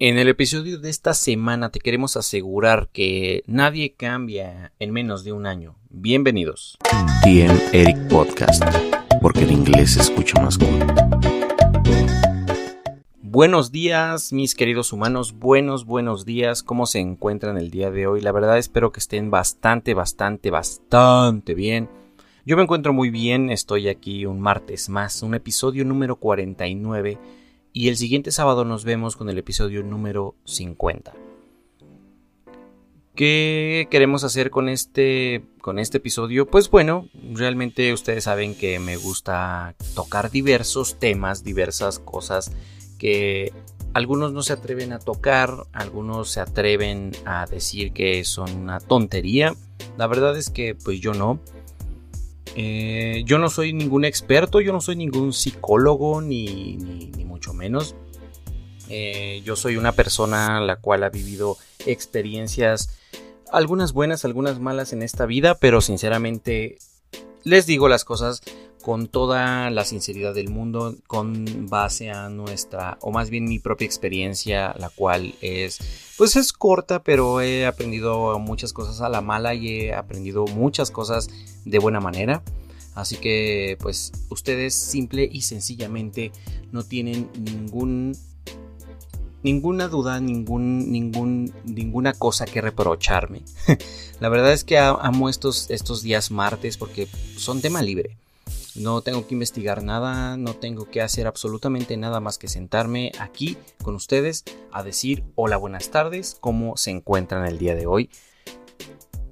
En el episodio de esta semana te queremos asegurar que nadie cambia en menos de un año. Bienvenidos. TM Eric Podcast, porque el inglés se escucha más cool. Buenos días, mis queridos humanos. Buenos, buenos días. ¿Cómo se encuentran el día de hoy? La verdad espero que estén bastante, bastante, bastante bien. Yo me encuentro muy bien. Estoy aquí un martes más, un episodio número 49 y el siguiente sábado nos vemos con el episodio número 50. ¿Qué queremos hacer con este, con este episodio? Pues bueno, realmente ustedes saben que me gusta tocar diversos temas, diversas cosas que algunos no se atreven a tocar, algunos se atreven a decir que son una tontería. La verdad es que pues yo no. Eh, yo no soy ningún experto, yo no soy ningún psicólogo ni, ni, mucho menos. Eh, yo soy una persona la cual ha vivido experiencias, algunas buenas, algunas malas en esta vida, pero sinceramente les digo las cosas con toda la sinceridad del mundo, con base a nuestra, o más bien mi propia experiencia, la cual es, pues es corta, pero he aprendido muchas cosas a la mala y he aprendido muchas cosas de buena manera. Así que, pues, ustedes simple y sencillamente no tienen ningún ninguna duda, ningún, ningún, ninguna cosa que reprocharme. la verdad es que amo estos, estos días martes porque son tema libre. No tengo que investigar nada, no tengo que hacer absolutamente nada más que sentarme aquí con ustedes a decir hola, buenas tardes, cómo se encuentran el día de hoy.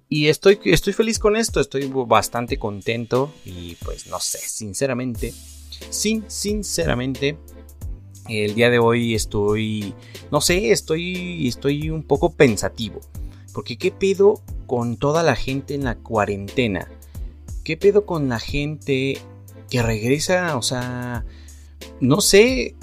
Y estoy, estoy feliz con esto, estoy bastante contento y pues no sé, sinceramente, sin, sinceramente, el día de hoy estoy, no sé, estoy, estoy un poco pensativo. Porque qué pedo con toda la gente en la cuarentena. ¿Qué pedo con la gente que regresa, o sea, no sé,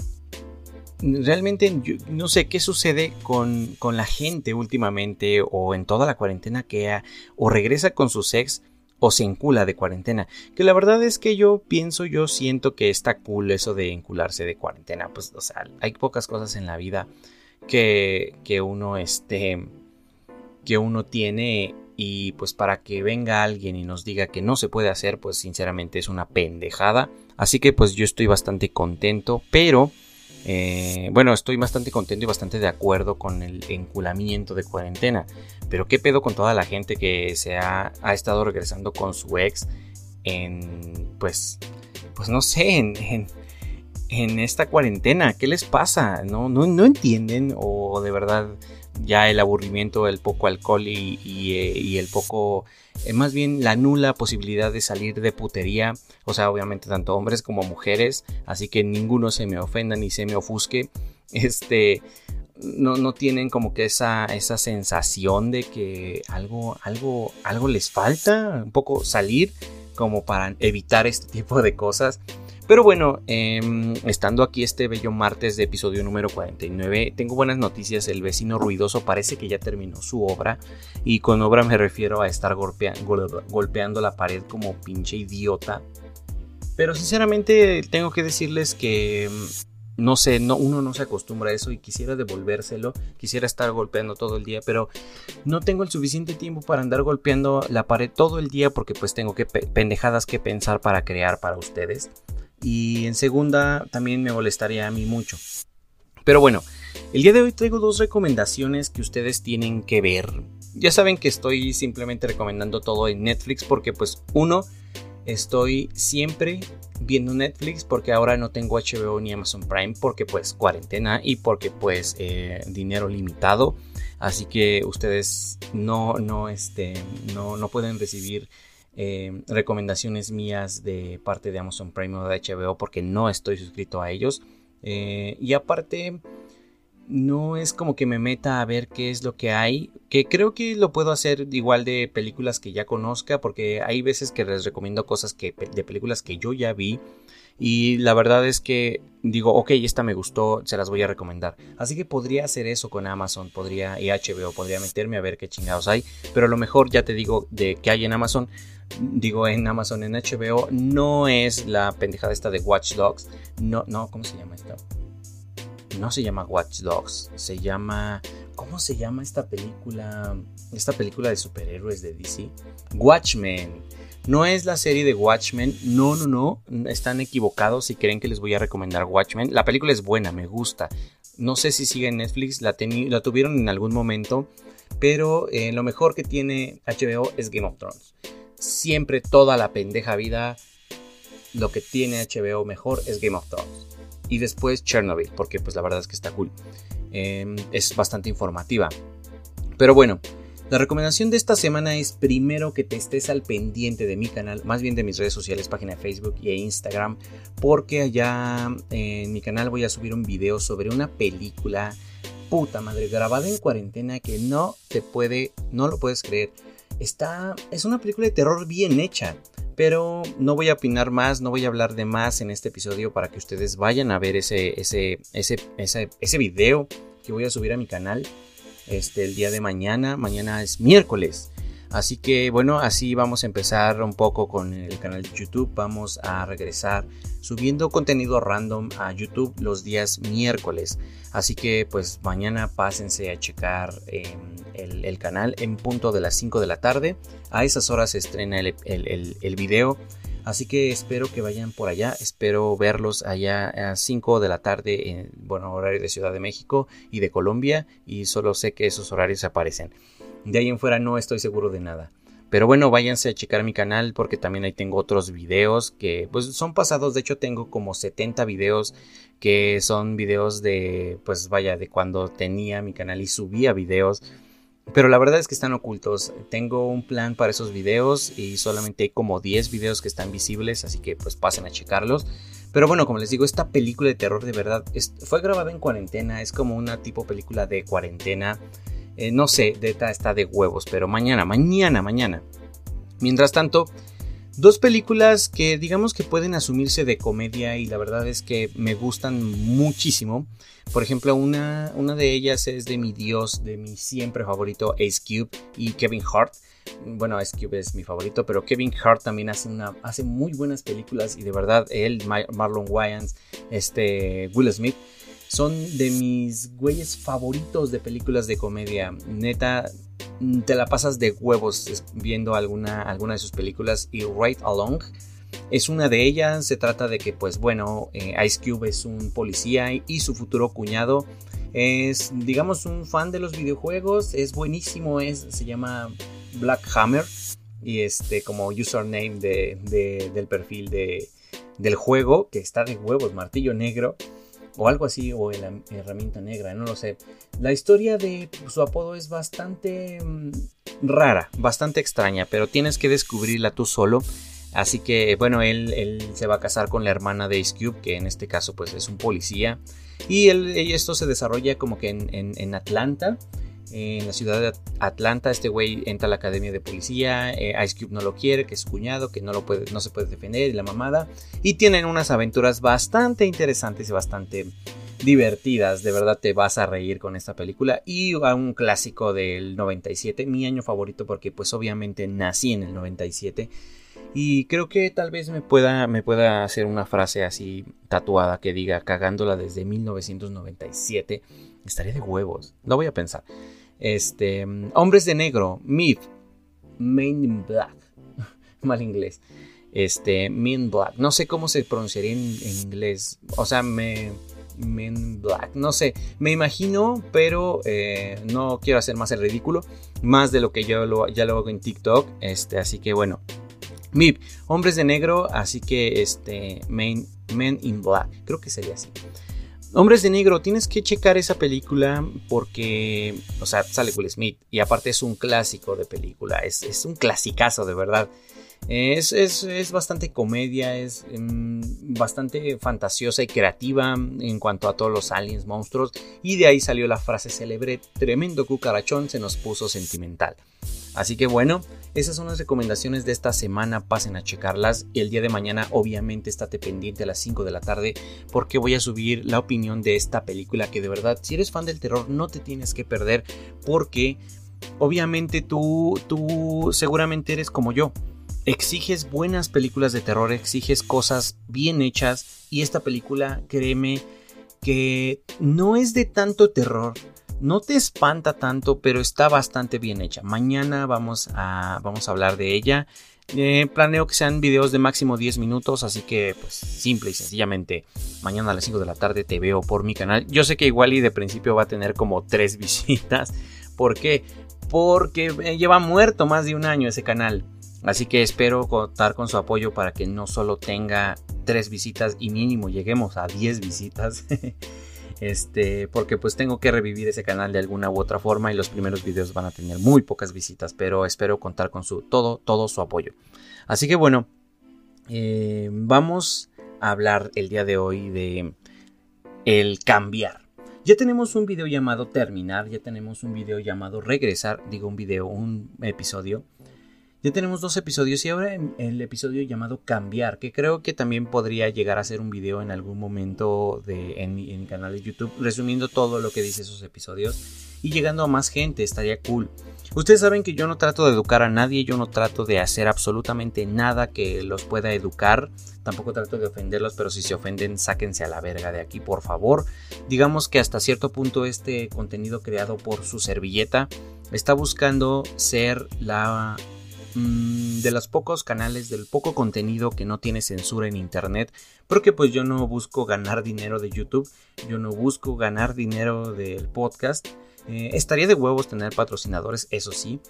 realmente no sé qué sucede con, con, la gente últimamente o en toda la cuarentena que o regresa con su ex o se encula de cuarentena. Que la verdad es que yo pienso, yo siento que está cool eso de encularse de cuarentena. Pues, o sea, hay pocas cosas en la vida que, que uno este que uno tiene y pues para que venga alguien y nos diga que no se puede hacer, pues sinceramente es una pendejada. Así que pues yo estoy bastante contento, pero eh, bueno, estoy bastante contento y bastante de acuerdo con el enculamiento de cuarentena. Pero qué pedo con toda la gente que se ha, estado regresando con su ex en, pues, pues no sé, en, esta cuarentena. ¿Qué les pasa? ¿No, no, no entienden o de verdad ya el aburrimiento, el poco alcohol y, eh, el poco, eh, más bien la nula posibilidad de salir de putería, o sea, obviamente tanto hombres como mujeres, así que ninguno se me ofenda ni se me ofusque, este, no, no tienen como que esa, esa sensación de que algo, algo, algo les falta, un poco salir como para evitar este tipo de cosas. Pero bueno, em, estando aquí este bello martes de episodio número 49, tengo buenas noticias. El vecino ruidoso parece que ya terminó su obra. Y con obra me refiero a estar golpeando la pared como pinche idiota. Pero sinceramente tengo que decirles que em, no sé, no, uno no se acostumbra a eso y quisiera devolvérselo, quisiera estar golpeando todo el día, pero no tengo el suficiente tiempo para andar golpeando la pared todo el día porque pues tengo que pendejadas que pensar para crear para ustedes y en segunda también me molestaría a mí mucho. Pero bueno, el día de hoy traigo dos recomendaciones que ustedes tienen que ver. Ya saben que estoy simplemente recomendando todo en Netflix porque pues uno, estoy siempre viendo Netflix porque ahora no tengo HBO ni Amazon Prime porque pues cuarentena y porque pues eh, dinero limitado. Así que ustedes no, no, este, no, no pueden recibir eh, recomendaciones mías de parte de Amazon Prime o de HBO porque no estoy suscrito a ellos. Eh, y aparte, no es como que me meta a ver qué es lo que hay. Que creo que lo puedo hacer igual de películas que ya conozca. Porque hay veces que les recomiendo cosas que, de películas que yo ya vi. Y la verdad es que digo, ok, esta me gustó, se las voy a recomendar. Así que podría hacer eso con Amazon, podría, y HBO, podría meterme a ver qué chingados hay. Pero a lo mejor ya te digo de que hay en Amazon, digo en Amazon, en HBO, no es la pendejada esta de Watch Dogs. No, no, ¿cómo se llama esta? no se llama Watch Dogs, se llama... ¿Cómo se llama esta película? Esta película de superhéroes de DC. Watchmen. No es la serie de Watchmen, no, no, no, están equivocados si creen que les voy a recomendar Watchmen. La película es buena, me gusta. No sé si sigue en Netflix, la, la tuvieron en algún momento, pero eh, lo mejor que tiene HBO es Game of Thrones. Siempre, toda la pendeja vida, lo que tiene HBO mejor es Game of Thrones. Y después Chernobyl, porque pues la verdad es que está cool. Em, es bastante informativa. Pero bueno, la recomendación de esta semana es primero que te estés al pendiente de mi canal, más bien de mis redes sociales, página de Facebook e Instagram, porque allá en mi canal voy a subir un video sobre una película puta madre grabada en cuarentena que no te puede, no lo puedes creer. Está, es una película de terror bien hecha, pero no voy a opinar más, no voy a hablar de más en este episodio para que ustedes vayan a ver ese, ese, ese, ese, ese video que voy a subir a mi canal este, el día de mañana. Mañana es miércoles. Así que bueno, así vamos a empezar un poco con el canal de YouTube. Vamos a regresar subiendo contenido random a YouTube los días miércoles. Así que pues mañana pásense a checar em, el, canal en punto de las 5 de la tarde. A esas horas se estrena el video Así que espero que vayan por allá, espero verlos allá a 5 de la tarde en bueno, horario de Ciudad de México y de Colombia y solo sé que esos horarios aparecen. De ahí en fuera no estoy seguro de nada. Pero bueno, váyanse a checar mi canal porque también ahí tengo otros videos que pues son pasados. De hecho tengo como 70 videos que son videos de pues vaya de cuando tenía mi canal y subía videos pero la verdad es que están ocultos. Tengo un plan para esos videos y solamente hay como 10 videos que están visibles, así que pues pasen a checarlos. Pero bueno, como les digo, esta película de terror de verdad fue grabada en cuarentena, es como una tipo película de cuarentena. Eh, no sé, Deta está de huevos, pero mañana, mañana, mañana. Mientras tanto, Dos películas que digamos que pueden asumirse de comedia y la verdad es que me gustan muchísimo. Por ejemplo, una, de ellas es de mi dios, de mi siempre favorito Ace Cube y Kevin Hart. Bueno, Ace Cube es mi favorito, pero Kevin Hart también hace, hace muy buenas películas y de verdad él, Marlon Wayans, este, Will Smith, son de mis güeyes favoritos de películas de comedia. Neta, te la pasas de huevos viendo alguna, alguna de sus películas y Right Along es una de ellas. Se trata de que, pues bueno, eh, Ice Cube es un policía y su futuro cuñado es, digamos, un fan de los videojuegos. Es buenísimo, es, se llama Black Hammer y este como username de, del perfil de, del juego que está de huevos, martillo negro o algo así, o la herramienta negra, no lo sé. La historia de su apodo es bastante mm, rara, bastante extraña, pero tienes que descubrirla tú solo. Así que bueno, él, él, se va a casar con la hermana de Ice Cube, que en este caso pues es un policía. Y, él, esto se desarrolla como que en, en Atlanta en la ciudad de Atlanta, este güey entra a la academia de policía, eh, Ice Cube no lo quiere, que es su cuñado, que no, lo puede, no se puede defender, y la mamada. Y tienen unas aventuras bastante interesantes y bastante divertidas, de verdad te vas a reír con esta película. Y a un clásico del 97, mi año favorito porque pues obviamente nací en el 97. Y creo que tal vez me pueda, me pueda hacer una frase así tatuada que diga cagándola desde 1997. Estaría de huevos. Lo voy a pensar. Este, Hombres de Negro, Myth, Men in Black, mal inglés. Este, Men Black, no sé cómo se pronunciaría en, inglés. O sea, me, Men Black, no sé, me imagino, pero eh, no quiero hacer más el ridículo, más de lo que yo lo, ya lo hago en TikTok. Este, así que bueno, MIP, Hombres de Negro, así que este, Men in Black, creo que sería así. Hombres de Negro, tienes que checar esa película porque, o sea, sale Will Smith y aparte es un clásico de película, es, es un clasicazo de verdad. Es, es, bastante comedia, es mm, bastante fantasiosa y creativa en cuanto a todos los aliens, monstruos, y de ahí salió la frase célebre, tremendo cucarachón se nos puso sentimental. Así que bueno, esas son las recomendaciones de esta semana, pasen a checarlas y el día de mañana obviamente estate pendiente a las 5 de la tarde porque voy a subir la opinión de esta película que de verdad si eres fan del terror no te tienes que perder porque obviamente tú, tú seguramente eres como yo. Exiges buenas películas de terror, exiges cosas bien hechas y esta película, créeme, que no es de tanto terror, no te espanta tanto, pero está bastante bien hecha. Mañana vamos a, vamos a hablar de ella. Eh, planeo que sean videos de máximo 10 minutos, así que pues simple y sencillamente mañana a las 5 de la tarde te veo por mi canal. Yo sé que igual y de principio va a tener como 3 visitas. ¿Por qué? Porque lleva muerto más de un año ese canal. Así que espero contar con su apoyo para que no solo tenga 3 visitas y mínimo lleguemos a 10 visitas. Este, porque pues tengo que revivir ese canal de alguna u otra forma y los primeros videos van a tener muy pocas visitas, pero espero contar con su todo, todo su apoyo. Así que bueno, eh, vamos a hablar el día de hoy de el cambiar. Ya tenemos un video llamado terminar, ya tenemos un video llamado regresar, digo un video, un episodio ya tenemos dos episodios y ahora el episodio llamado Cambiar, que creo que también podría llegar a ser un video en algún momento de, en, mi, canal de YouTube, resumiendo todo lo que dice esos episodios y llegando a más gente, estaría cool. Ustedes saben que yo no trato de educar a nadie, yo no trato de hacer absolutamente nada que los pueda educar, tampoco trato de ofenderlos, pero si se ofenden, sáquense a la verga de aquí, por favor. Digamos que hasta cierto punto este contenido creado por su servilleta está buscando ser la Mm, de los pocos canales, del poco contenido que no tiene censura en internet, porque pues yo no busco ganar dinero de YouTube, yo no busco ganar dinero del podcast. Eh, estaría de huevos tener patrocinadores, eso sí,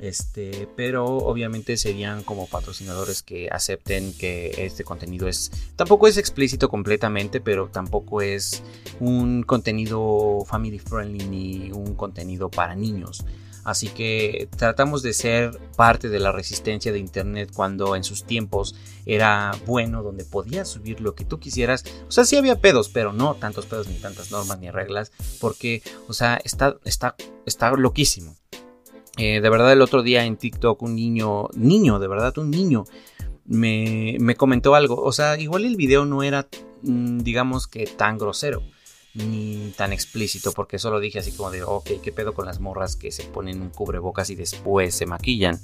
este, pero obviamente serían como patrocinadores que acepten que este contenido es, tampoco es explícito completamente, pero tampoco es un contenido family friendly ni un contenido para niños. Así que tratamos de ser parte de la resistencia de Internet cuando en sus tiempos era bueno, donde podías subir lo que tú quisieras. O sea, sí había pedos, pero no tantos pedos ni tantas normas ni reglas, porque, o sea, está, está, está loquísimo. Eh, de verdad, el otro día en TikTok un niño, niño, de verdad, un niño, me, me comentó algo. O sea, igual el video no era, mm, digamos que tan grosero tan explícito, porque solo dije así como de, ok, ¿qué pedo con las morras que se ponen un cubrebocas y después se maquillan?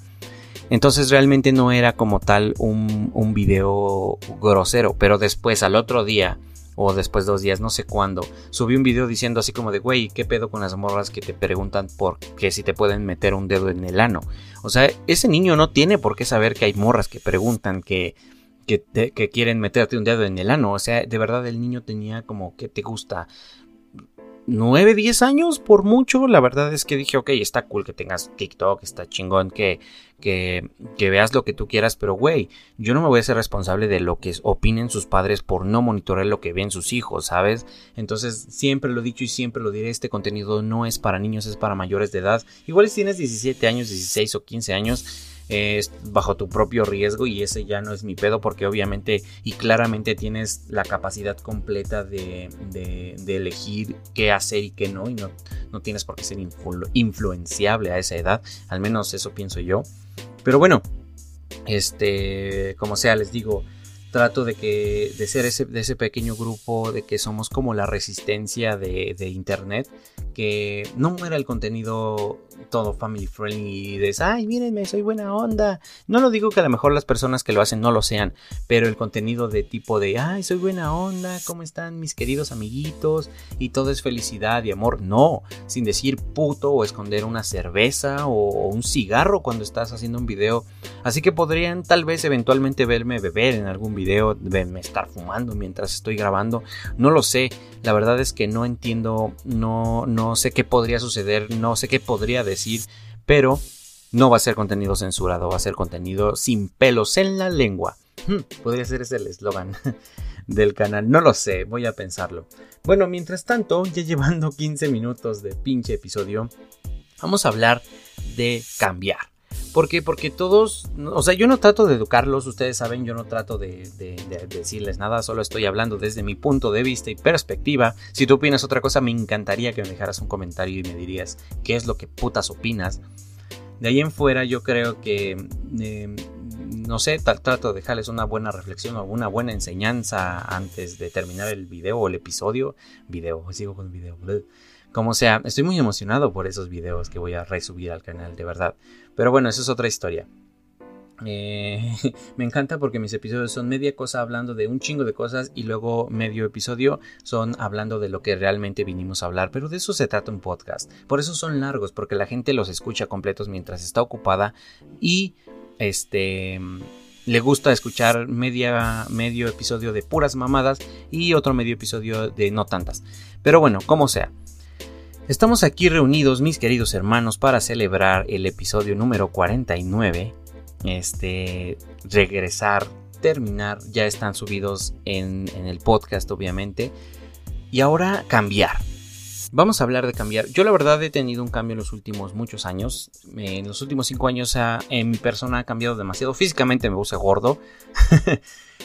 Entonces realmente no era como tal un, un video grosero, pero después al otro día o después dos días, no sé cuándo, subí un video diciendo así como de, güey, ¿qué pedo con las morras que te preguntan por qué si te pueden meter un dedo en el ano? O sea, ese niño no tiene por qué saber que hay morras que preguntan que que, quieren meterte un dedo en el ano. O sea, de verdad el niño tenía como que te gusta 9, 10 años por mucho. La verdad es que dije, ok, está cool que tengas TikTok, está chingón que, que, que veas lo que tú quieras, pero güey, yo no me voy a ser responsable de lo que opinen sus padres por no monitorear lo que ven sus hijos, ¿sabes? Entonces, siempre lo he dicho y siempre lo diré, este contenido no es para niños, es para mayores de edad. Igual si tienes 17 años, 16 o 15 años es bajo tu propio riesgo y ese ya no es mi pedo porque obviamente y claramente tienes la capacidad completa de, elegir qué hacer y qué no y no, no tienes por qué ser influenciable a esa edad, al menos eso pienso yo. Pero bueno, este, como sea, les digo, trato de que de ser ese, de ese pequeño grupo de que somos como la resistencia de, de internet que no muera el contenido todo family friendly y de, ay, mírenme, soy buena onda. No lo digo que a lo mejor las personas que lo hacen no lo sean, pero el contenido de tipo de, ay, soy buena onda, ¿cómo están mis queridos amiguitos? Y todo es felicidad y amor. No, sin decir puto o esconder una cerveza o un cigarro cuando estás haciendo un video. Así que podrían tal vez eventualmente verme beber en algún video, verme estar fumando mientras estoy grabando. No lo sé, la verdad es que no entiendo, no, no sé qué podría suceder, no sé qué podría decir, pero no va a ser contenido censurado, va a ser contenido sin pelos en la lengua. Hmm, podría ser ese el eslogan del canal, no lo sé, voy a pensarlo. Bueno, mientras tanto, ya llevando 15 minutos de pinche episodio, vamos a hablar de cambiar. ¿Por qué? Porque todos, o sea, yo no trato de educarlos, ustedes saben, yo no trato de, decirles nada, solo estoy hablando desde mi punto de vista y perspectiva. Si tú opinas otra cosa, me encantaría que me dejaras un comentario y me dirías qué es lo que putas opinas. De ahí en fuera yo creo que, em, no sé, trato de dejarles una buena reflexión o una buena enseñanza antes de terminar el video o el episodio. Video, sigo con el video. Como sea, estoy muy emocionado por esos videos que voy a resubir al canal, de verdad. Pero bueno, eso es otra historia. Eh, me encanta porque mis episodios son media cosa hablando de un chingo de cosas y luego medio episodio son hablando de lo que realmente vinimos a hablar. Pero de eso se trata un podcast. Por eso son largos, porque la gente los escucha completos mientras está ocupada y este le gusta escuchar media, medio episodio de puras mamadas y otro medio episodio de no tantas. Pero bueno, como sea. Estamos aquí reunidos, mis queridos hermanos, para celebrar el episodio número 49 este, regresar, terminar, ya están subidos en, el podcast obviamente. Y ahora cambiar. Vamos a hablar de cambiar. Yo la verdad he tenido un cambio en los últimos muchos años. En los últimos cinco años en mi persona ha cambiado demasiado. Físicamente me puse gordo.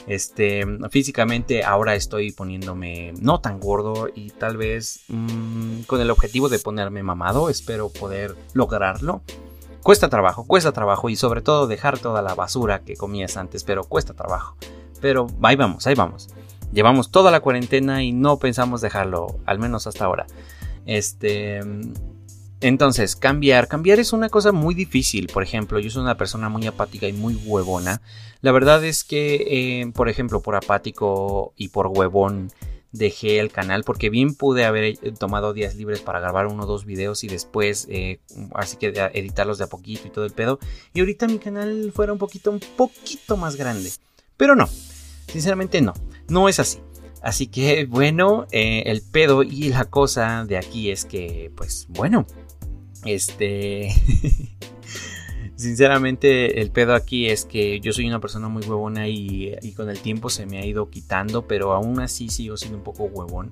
este, físicamente ahora estoy poniéndome no tan gordo y tal vez mm, con el objetivo de ponerme mamado. Espero poder lograrlo. Cuesta trabajo, cuesta trabajo y sobre todo dejar toda la basura que comías antes, pero cuesta trabajo. Pero ahí vamos, ahí vamos. Llevamos toda la cuarentena y no pensamos dejarlo, al menos hasta ahora. Este, entonces, cambiar. Cambiar es una cosa muy difícil. Por ejemplo, yo soy una persona muy apática y muy huevona. La verdad es que, eh, por ejemplo, por apático y por huevón, dejé el canal porque bien pude haber eh, tomado días libres para grabar uno o dos videos y después eh, así que editarlos de a poquito y todo el pedo y ahorita mi canal fuera un poquito un poquito más grande pero no sinceramente no no es así así que bueno eh, el pedo y la cosa de aquí es que pues bueno este Sinceramente, el pedo aquí es que yo soy una persona muy huevona y, con el tiempo se me ha ido quitando, pero aún así sigo siendo un poco huevón.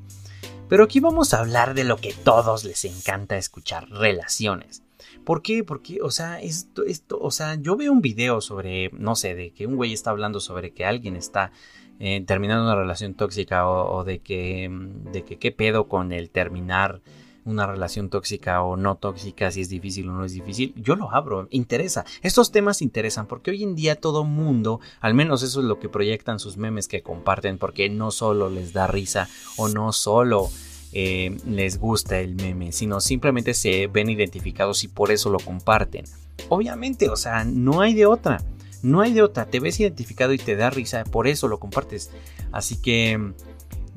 Pero aquí vamos a hablar de lo que todos les encanta escuchar, relaciones. ¿Por qué? Porque, o sea, esto, esto, o sea, yo veo un video sobre, no sé, de que un güey está hablando sobre que alguien está eh, terminando una relación tóxica o, de que, de que qué pedo con el terminar una relación tóxica o no tóxica, si es difícil o no es difícil, yo lo abro, interesa. Estos temas interesan porque hoy en día todo mundo, al menos eso es lo que proyectan sus memes que comparten, porque no solo les da risa o no solo eh, les gusta el meme, sino simplemente se ven identificados y por eso lo comparten. Obviamente, o sea, no hay de otra. No hay de otra, te ves identificado y te da risa, por eso lo compartes. Así que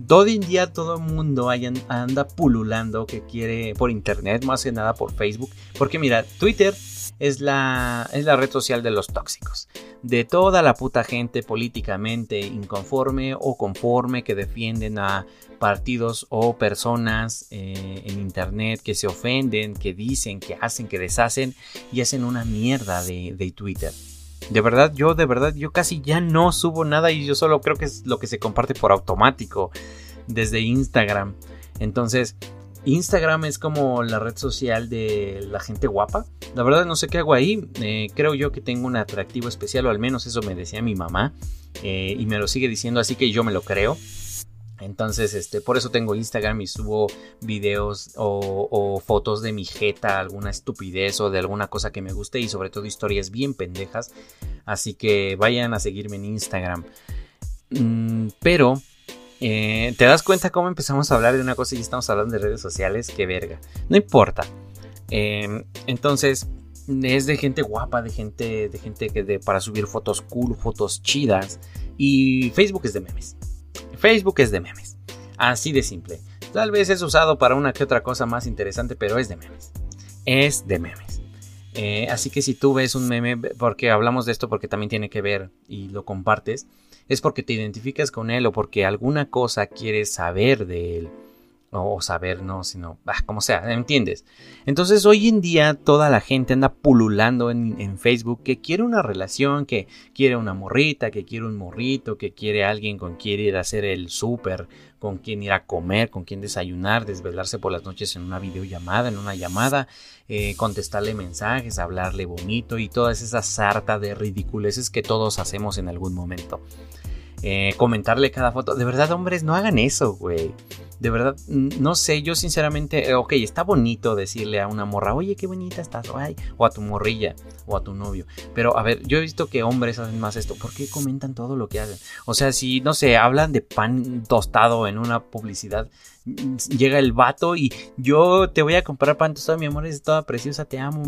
Hoy en día todo el mundo anda pululando que quiere por internet, más que nada por Facebook. Porque mira, Twitter es la, es la red social de los tóxicos. De toda la puta gente políticamente inconforme o conforme que defienden a partidos o personas eh, en internet que se ofenden, que dicen, que hacen, que deshacen y hacen una mierda de Twitter. De verdad, yo de verdad, yo casi ya no subo nada y yo solo creo que es lo que se comparte por automático desde Instagram. Entonces, Instagram es como la red social de la gente guapa. La verdad no sé qué hago ahí. Eh, creo yo que tengo un atractivo especial, o al menos eso me decía mi mamá. Eh, y me lo sigue diciendo, así que yo me lo creo. Entonces, este, por eso tengo Instagram y subo videos o, fotos de mi jeta, alguna estupidez o de alguna cosa que me guste y sobre todo historias bien pendejas. Así que vayan a seguirme en Instagram. Mm, pero, eh, ¿te das cuenta cómo empezamos a hablar de una cosa y estamos hablando de redes sociales? Qué verga. No importa. Em, entonces, es de gente guapa, de gente, de gente que de, para subir fotos cool, fotos chidas. Y Facebook es de memes. Facebook es de memes. Así de simple. Tal vez es usado para una que otra cosa más interesante, pero es de memes. Es de memes. Eh, así que si tú ves un meme, porque hablamos de esto porque también tiene que ver y lo compartes, es porque te identificas con él o porque alguna cosa quieres saber de él o saber, no, sino, ah, como sea, ¿entiendes? Entonces hoy en día toda la gente anda pululando en, Facebook que quiere una relación, que quiere una morrita, que quiere un morrito, que quiere alguien con quien ir a hacer el súper, con quien ir a comer, con quien desayunar, desvelarse por las noches en una videollamada, en una llamada, eh, contestarle mensajes, hablarle bonito y todas esas sarta de ridiculeces que todos hacemos en algún momento. Eh, comentarle cada foto. De verdad, hombres, no hagan eso, güey. De verdad, no sé, yo sinceramente, eh, ok, está bonito decirle a una morra, oye, qué bonita estás, o a tu morrilla, o a tu novio. Pero a ver, yo he visto que hombres hacen más esto. ¿Por qué comentan todo lo que hacen? O sea, si, no sé, hablan de pan tostado en una publicidad, llega el vato y yo te voy a comprar pan tostado, mi amor, es toda preciosa, te amo,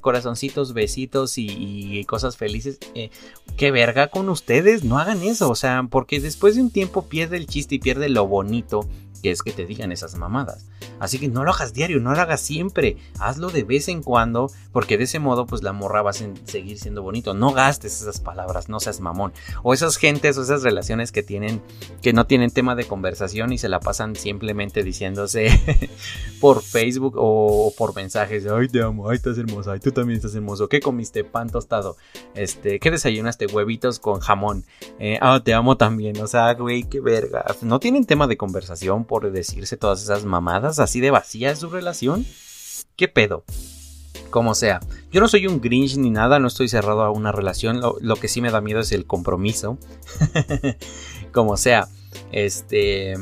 corazoncitos, besitos y, cosas felices. Eh, qué verga con ustedes, no hagan eso, o sea, porque después de un tiempo pierde el chiste y pierde lo bonito que es que te digan esas mamadas. Así que no lo hagas diario, no lo hagas siempre, hazlo de vez en cuando, porque de ese modo pues la morra va a seguir siendo bonito. No gastes esas palabras, no seas mamón. O esas gentes o esas relaciones que tienen, que no tienen tema de conversación y se la pasan simplemente diciéndose por Facebook o por mensajes, ay te amo, ay estás hermosa, ay tú también estás hermoso, ¿qué comiste? Pan tostado, este, ¿qué desayunaste? Huevitos con jamón, eh, ah, te amo también, o sea, güey, qué verga. No tienen tema de conversación por decirse todas esas mamadas, así de vacía es su relación. ¿Qué pedo? Como sea, yo no soy un Grinch ni nada, no estoy cerrado a una relación, lo, lo que sí me da miedo es el compromiso. Como sea, este,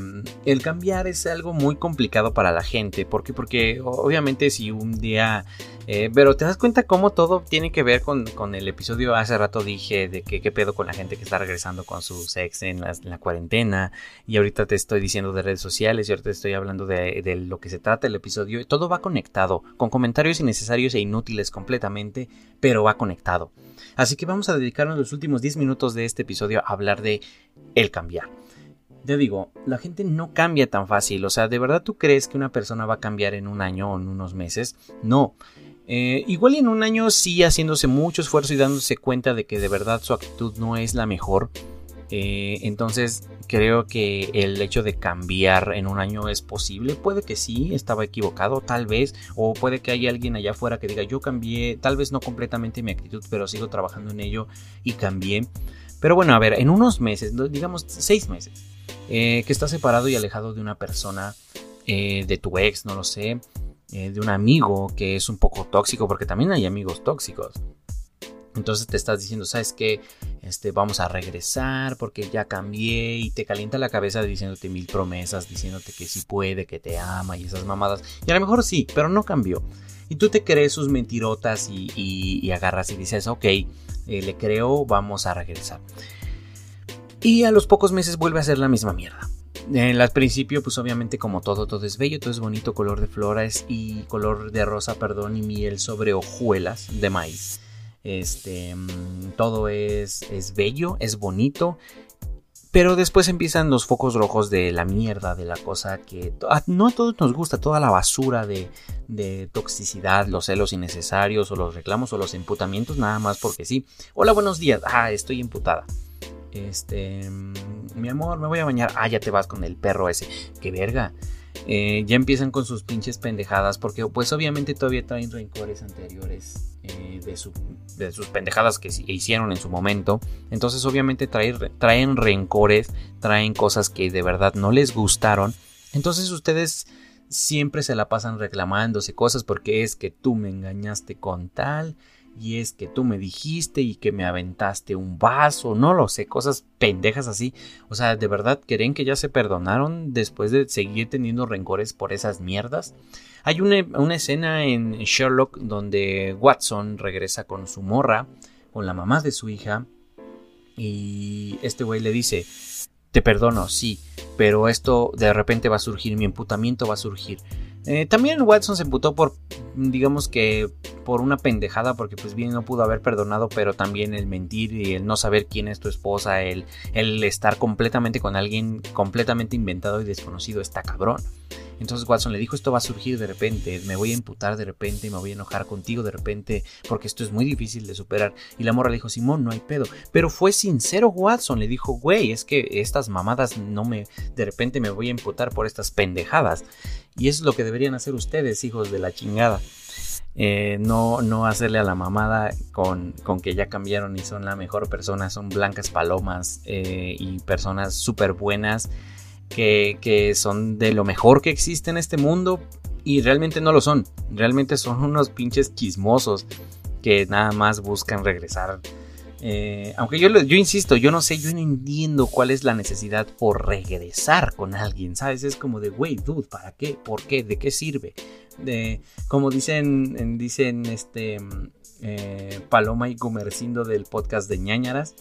el cambiar es algo muy complicado para la gente. ¿Por qué? Porque obviamente si un día... Eh, pero te das cuenta cómo todo tiene que ver con, el episodio hace rato dije de que qué pedo con la gente que está regresando con su sex en la, cuarentena. Y ahorita te estoy diciendo de redes sociales y ahorita te estoy hablando de, de lo que se trata el episodio. Todo va conectado, con comentarios innecesarios e inútiles completamente, pero va conectado. Así que vamos a dedicarnos los últimos 10 minutos de este episodio a hablar de el cambiar. Te digo, la gente no cambia tan fácil. O sea, ¿de verdad tú crees que una persona va a cambiar en un año o en unos meses? No. Eh, igual en un año sí haciéndose mucho esfuerzo y dándose cuenta de que de verdad su actitud no es la mejor. Eh, entonces creo que el hecho de cambiar en un año es posible. Puede que sí, estaba equivocado, tal vez. O puede que haya alguien allá afuera que diga yo cambié, tal vez no completamente mi actitud, pero sigo trabajando en ello y cambié. Pero bueno, a ver, en unos meses, digamos seis meses, eh, que estás separado y alejado de una persona, eh, de tu ex, no lo sé, eh, de un amigo que es un poco tóxico, porque también hay amigos tóxicos. Entonces te estás diciendo, ¿sabes qué? Este, vamos a regresar porque ya cambié y te calienta la cabeza diciéndote mil promesas, diciéndote que sí puede, que te ama y esas mamadas. Y a lo mejor sí, pero no cambió. Y tú te crees sus mentirotas y, agarras y dices, ok, le creo, vamos a regresar. Y a los pocos meses vuelve a ser la misma mierda. En el principio, pues obviamente como todo, todo es bello, todo es bonito, color de flores y color de rosa, perdón, y miel sobre hojuelas de maíz. Este, mm, todo es, es bello, es bonito, pero después empiezan los focos rojos de la mierda, de la cosa que no a todos nos gusta, toda la basura de, de, toxicidad, los celos innecesarios o los reclamos o los imputamientos, nada más porque sí. Hola, buenos días. Ah, estoy imputada. Este, mi amor, me voy a bañar. Ah, ya te vas con el perro ese. Qué verga. Eh, ya empiezan con sus pinches pendejadas. Porque, pues, obviamente todavía traen rencores anteriores eh, de, sus pendejadas que hicieron en su momento. Entonces, obviamente, traen, traen rencores, traen cosas que de verdad no les gustaron. Entonces, ustedes siempre se la pasan reclamándose cosas porque es que tú me engañaste con tal y es que tú me dijiste y que me aventaste un vaso, no lo sé, cosas pendejas así. O sea, ¿de verdad creen que ya se perdonaron después de seguir teniendo rencores por esas mierdas? Hay una, una escena en Sherlock donde Watson regresa con su morra, con la mamá de su hija, y este güey le dice, te perdono, sí, pero esto de repente va a surgir, mi emputamiento va a surgir. Eh, también Watson se emputó por, digamos que, por una pendejada, porque pues bien no pudo haber perdonado, pero también el mentir y el no saber quién es tu esposa, el, el estar completamente con alguien completamente inventado y desconocido está cabrón. Entonces Watson le dijo, esto va a surgir de repente, me voy a imputar de repente, me voy a enojar contigo de repente, porque esto es muy difícil de superar. Y la morra le dijo, Simón, no hay pedo. Pero fue sincero Watson, le dijo, güey, es que estas mamadas no me, de repente me voy a imputar por estas pendejadas. Y eso es lo que deberían hacer ustedes, hijos de la chingada. Eh, no, no hacerle a la mamada con, con, que ya cambiaron y son la mejor persona, son blancas palomas eh, y personas súper buenas que, son de lo mejor que existe en este mundo y realmente no lo son. Realmente son unos pinches quismosos que nada más buscan regresar Eh, aunque yo, yo insisto, yo no sé, yo no entiendo cuál es la necesidad por regresar con alguien, ¿sabes? Es como de, güey, dude, ¿para qué? ¿Por qué? ¿De qué sirve? De, como dicen, dicen este eh, Paloma y Gumercindo del podcast de ñañaras,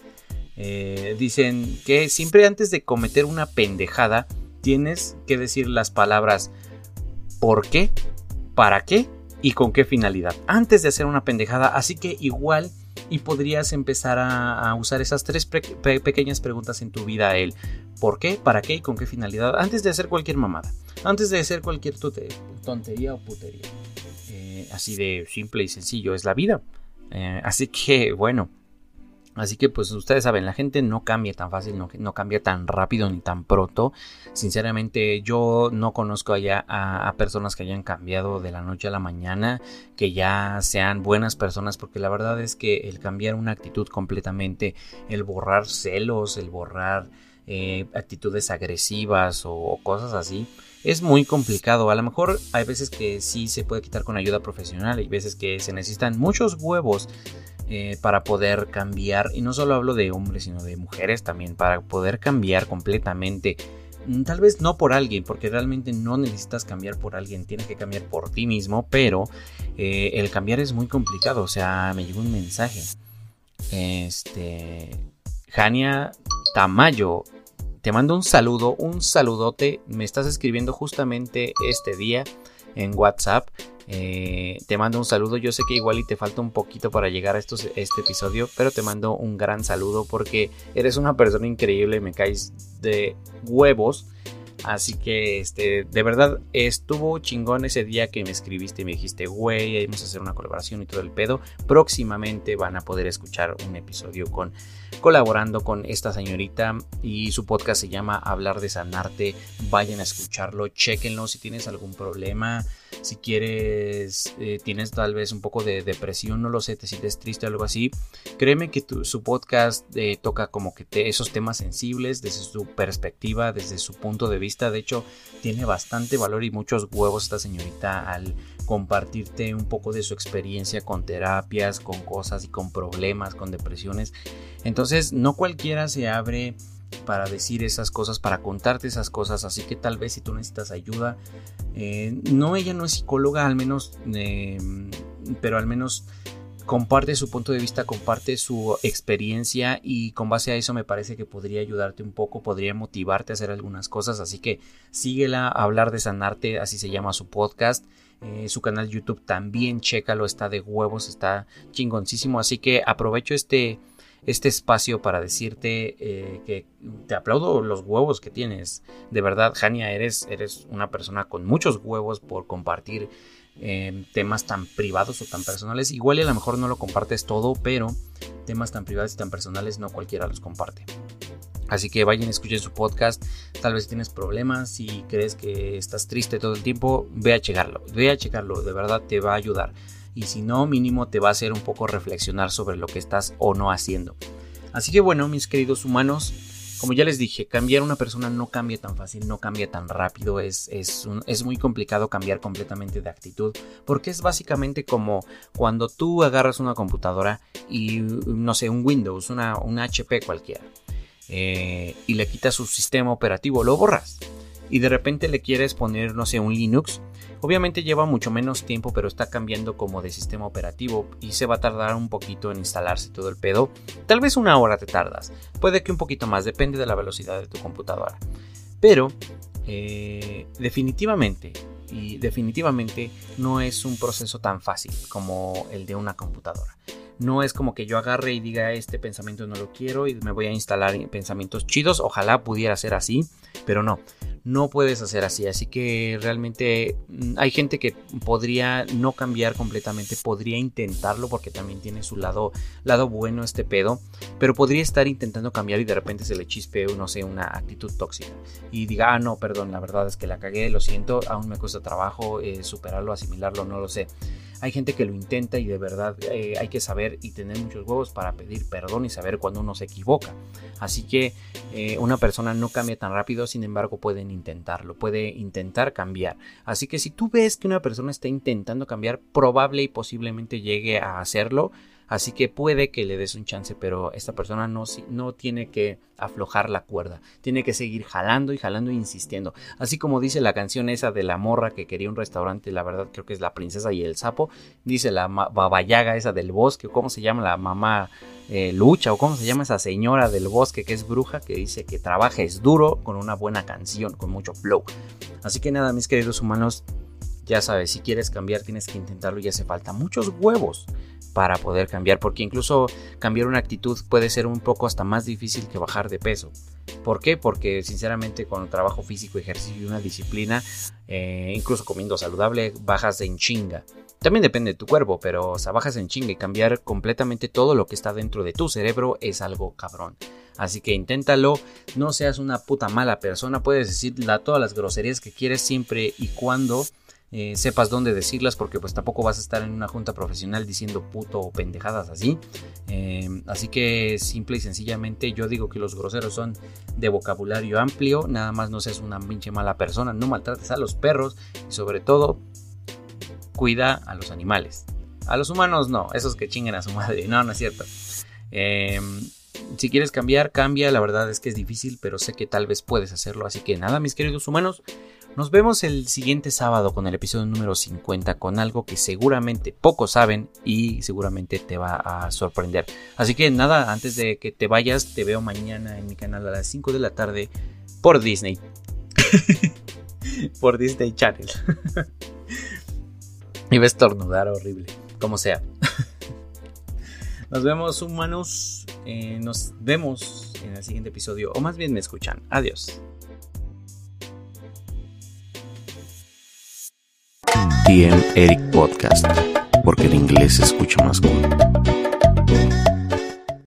eh, dicen que siempre antes de cometer una pendejada, tienes que decir las palabras ¿por qué? ¿Para qué? y con qué finalidad antes de hacer una pendejada. Así que igual y podrías empezar a, usar esas tres pequeñas preguntas en tu vida. El por qué, para qué y con qué finalidad antes de hacer cualquier mamada. Antes de hacer cualquier tontería o putería. Eh, así de simple y sencillo es la vida. Eh, así que bueno. Así que pues ustedes saben, la gente no cambia tan fácil, no, cambia tan rápido ni tan pronto. Sinceramente yo no conozco allá a, personas que hayan cambiado de la noche a la mañana, que ya sean buenas personas, porque la verdad es que el cambiar una actitud completamente, el borrar celos, el borrar eh, actitudes agresivas o cosas así, es muy complicado. A lo mejor hay veces que sí se puede quitar con ayuda profesional, hay veces que se necesitan muchos huevos eh, para poder cambiar, y no solo hablo de hombres, sino de mujeres también, para poder cambiar completamente. Mm, tal vez no por alguien, porque realmente no necesitas cambiar por alguien, tienes que cambiar por ti mismo, pero eh, el cambiar es muy complicado. O sea, me llegó un mensaje. Este. Jania Tamayo, te mando un saludo, un saludote. Me estás escribiendo justamente este día en WhatsApp. Eh, te mando un saludo. Yo sé que igual y te falta un poquito para llegar a estos, este episodio, pero te mando un gran saludo porque eres una persona increíble. Me caes de huevos. Así que, este, de verdad, estuvo chingón ese día que me escribiste y me dijiste, güey, vamos a hacer una colaboración y todo el pedo. Próximamente van a poder escuchar un episodio con colaborando con esta señorita y su podcast se llama Hablar de Sanarte. Vayan a escucharlo, chequenlo si tienes algún problema, si quieres, eh, tienes tal vez un poco de depresión, no lo sé, te sientes triste algo así. Créeme que su podcast eh, toca como que esos temas sensibles desde su perspectiva, desde su punto de vista. De hecho, tiene bastante valor y muchos huevos esta señorita al compartirte un poco de su experiencia con terapias, con cosas y con problemas, con depresiones. Entonces, no cualquiera se abre para decir esas cosas, para contarte esas cosas, así que tal vez si tú necesitas ayuda, eh, no, ella no es psicóloga, al menos, eh, pero al menos comparte su punto de vista, comparte su experiencia y con base a eso me parece que podría ayudarte un poco, podría motivarte a hacer algunas cosas, así que síguela, hablar de sanarte, así se llama su podcast. Eh, su canal YouTube también, chécalo, está de huevos, está chingoncísimo. Así que aprovecho este, este espacio para decirte eh, que te aplaudo los huevos que tienes. De verdad, Jania, eres, eres una persona con muchos huevos por compartir eh, temas tan privados o tan personales. Igual a lo mejor no lo compartes todo, pero temas tan privados y tan personales no cualquiera los comparte. Así que vayan, escuchen su podcast. Tal vez tienes problemas, si crees que estás triste todo el tiempo, ve a checarlo. Ve a checarlo, de verdad te va a ayudar. Y si no, mínimo te va a hacer un poco reflexionar sobre lo que estás o no haciendo. Así que bueno, mis queridos humanos, como ya les dije, cambiar una persona no cambia tan fácil, no cambia tan rápido, es, es, es, muy complicado cambiar completamente de actitud, porque es básicamente como cuando tú agarras una computadora y, no sé, un Windows, una, un HP cualquiera. Eh, y le quitas su sistema operativo, lo borras. Y de repente le quieres poner, no sé, un Linux. Obviamente lleva mucho menos tiempo, pero está cambiando como de sistema operativo y se va a tardar un poquito en instalarse todo el pedo. Tal vez una hora te tardas, puede que un poquito más, depende de la velocidad de tu computadora. Pero eh, definitivamente, y definitivamente no es un proceso tan fácil como el de una computadora. No es como que yo agarre y diga este pensamiento no lo quiero y me voy a instalar pensamientos chidos. Ojalá pudiera ser así, pero no no puedes hacer así. Así que realmente mm, hay gente que podría no cambiar completamente, podría intentarlo porque también tiene su lado, lado bueno este pedo, pero podría estar intentando cambiar y de repente se le chispe, no sé, una actitud tóxica y diga, ah, no, perdón, la verdad es que la cagué, lo siento, aún me cuesta trabajo eh, superarlo, asimilarlo, no lo sé. Hay gente que lo intenta y de verdad eh, hay que saber y tener muchos huevos para pedir perdón y saber cuando uno se equivoca. Así que eh, una persona no cambia tan rápido, sin embargo pueden intentarlo, puede intentar cambiar. Así que si tú ves que una persona está intentando cambiar, probable y posiblemente llegue a hacerlo, Así que puede que le des un chance, pero esta persona no, no tiene que aflojar la cuerda. Tiene que seguir jalando y jalando e insistiendo. Así como dice la canción esa de la morra que quería un restaurante, la verdad creo que es la princesa y el sapo. Dice la babayaga esa del bosque, o cómo se llama la mamá eh, Lucha, o cómo se llama esa señora del bosque que es bruja, que dice que trabajes duro con una buena canción, con mucho flow. Así que nada, mis queridos humanos, ya sabes, si quieres cambiar tienes que intentarlo y hace falta muchos huevos para poder cambiar, porque incluso cambiar una actitud puede ser un poco hasta más difícil que bajar de peso. ¿Por qué? Porque sinceramente con trabajo físico, ejercicio y una disciplina, eh, incluso comiendo saludable, bajas en chinga. También depende de tu cuerpo, pero o bajas en chinga y cambiar completamente todo lo que está dentro de tu cerebro es algo cabrón. Así que inténtalo, no seas una puta mala persona, puedes decir todas las groserías que quieres siempre y cuando eh, sepas dónde decirlas porque pues tampoco vas a estar en una junta profesional diciendo puto o pendejadas así. Eh, así que simple y sencillamente yo digo que los groseros son de vocabulario amplio, nada más no seas una pinche mala persona, no maltrates a los perros y sobre todo cuida a los animales. A los humanos no, esos que chinguen a su madre, no, no es cierto. Eh, si quieres cambiar, cambia, la verdad es que es difícil, pero sé que tal vez puedes hacerlo, así que nada, mis queridos humanos, nos vemos el siguiente sábado con el episodio número 50 con algo que seguramente pocos saben y seguramente te va a sorprender. Así que nada, antes de que te vayas, te veo mañana en mi canal a las 5 de la tarde por Disney. por Disney Channel. Iba a estornudar horrible, como sea. Nos vemos humanos. Eh, nos vemos en el siguiente episodio. O más bien me escuchan. Adiós. TM Eric Podcast, porque el inglés se escucha más cool.